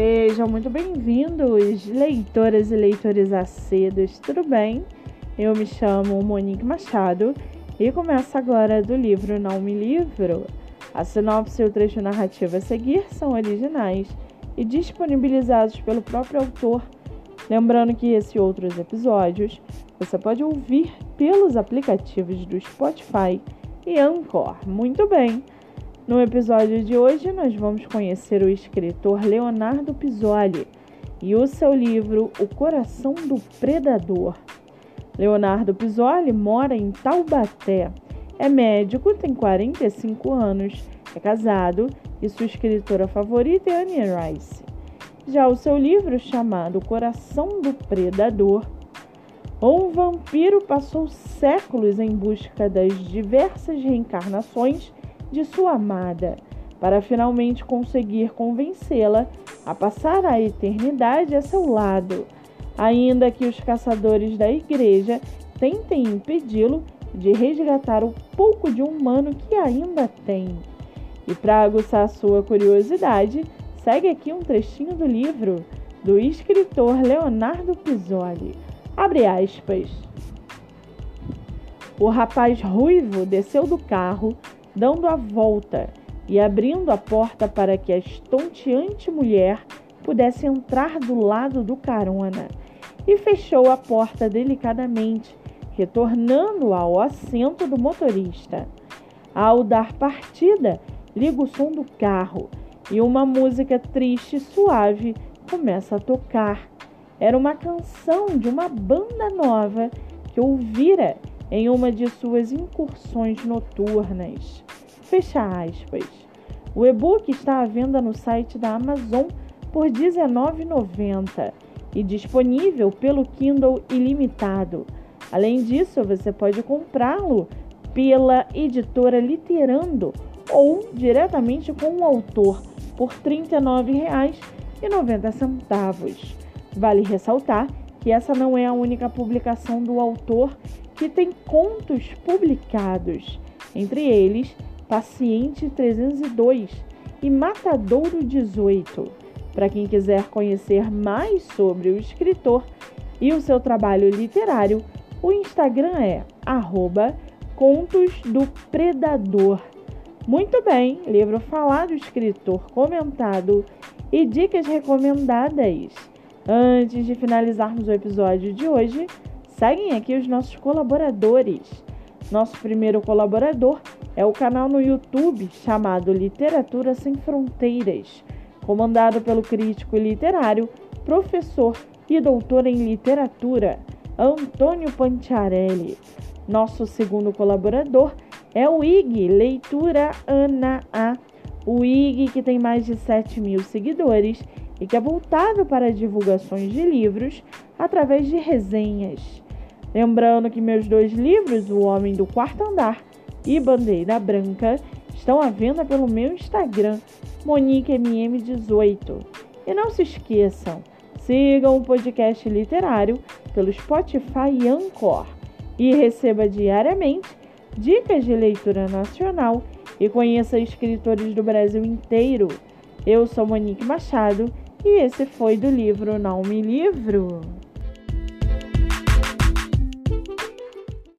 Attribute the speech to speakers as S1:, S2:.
S1: Sejam muito bem-vindos, leitoras e leitores acedos, tudo bem? Eu me chamo Monique Machado e começo agora do livro Não Me Livro. A sinopse e o trecho narrativo a seguir são originais e disponibilizados pelo próprio autor. Lembrando que esse e outros episódios você pode ouvir pelos aplicativos do Spotify e Anchor. Muito bem! No episódio de hoje, nós vamos conhecer o escritor Leonardo Pisoli e o seu livro O Coração do Predador. Leonardo Pisoli mora em Taubaté, é médico, tem 45 anos, é casado e sua escritora favorita é Anne Rice. Já o seu livro, chamado Coração do Predador, um vampiro passou séculos em busca das diversas reencarnações de sua amada, para finalmente conseguir convencê-la a passar a eternidade a seu lado, ainda que os caçadores da igreja tentem impedi-lo de resgatar o pouco de humano que ainda tem. E para aguçar sua curiosidade, segue aqui um trechinho do livro do escritor Leonardo Pisoli. Abre aspas. O rapaz ruivo desceu do carro dando a volta e abrindo a porta para que a estonteante mulher pudesse entrar do lado do carona, e fechou a porta delicadamente, retornando ao assento do motorista. Ao dar partida, liga o som do carro e uma música triste e suave começa a tocar. Era uma canção de uma banda nova que ouvira em uma de suas incursões noturnas. Fecha aspas. O e-book está à venda no site da Amazon por R$ 19,90 e disponível pelo Kindle ilimitado. Além disso, você pode comprá-lo pela editora Literando ou diretamente com o autor por R$ 39,90. Vale ressaltar que essa não é a única publicação do autor que tem contos publicados, entre eles Paciente 302 e Matadouro 18. Para quem quiser conhecer mais sobre o escritor e o seu trabalho literário, o Instagram é arroba Contos do Predador. Muito bem, livro falado, escritor comentado e dicas recomendadas. Antes de finalizarmos o episódio de hoje, seguem aqui os nossos colaboradores. Nosso primeiro colaborador é o canal no YouTube chamado Literatura Sem Fronteiras, comandado pelo crítico literário, professor e doutor em literatura Antônio Panciarelli. Nosso segundo colaborador é o IG Leitura Ana A. O IG que tem mais de 7 mil seguidores e que é voltado para divulgações de livros através de resenhas. Lembrando que meus dois livros, O Homem do Quarto Andar e Bandeira Branca, estão à venda pelo meu Instagram, MoniqueMM18. E não se esqueçam, sigam o podcast literário pelo Spotify e Anchor e receba diariamente dicas de leitura nacional e conheça escritores do Brasil inteiro. Eu sou Monique Machado e esse foi do livro Não Me Livro.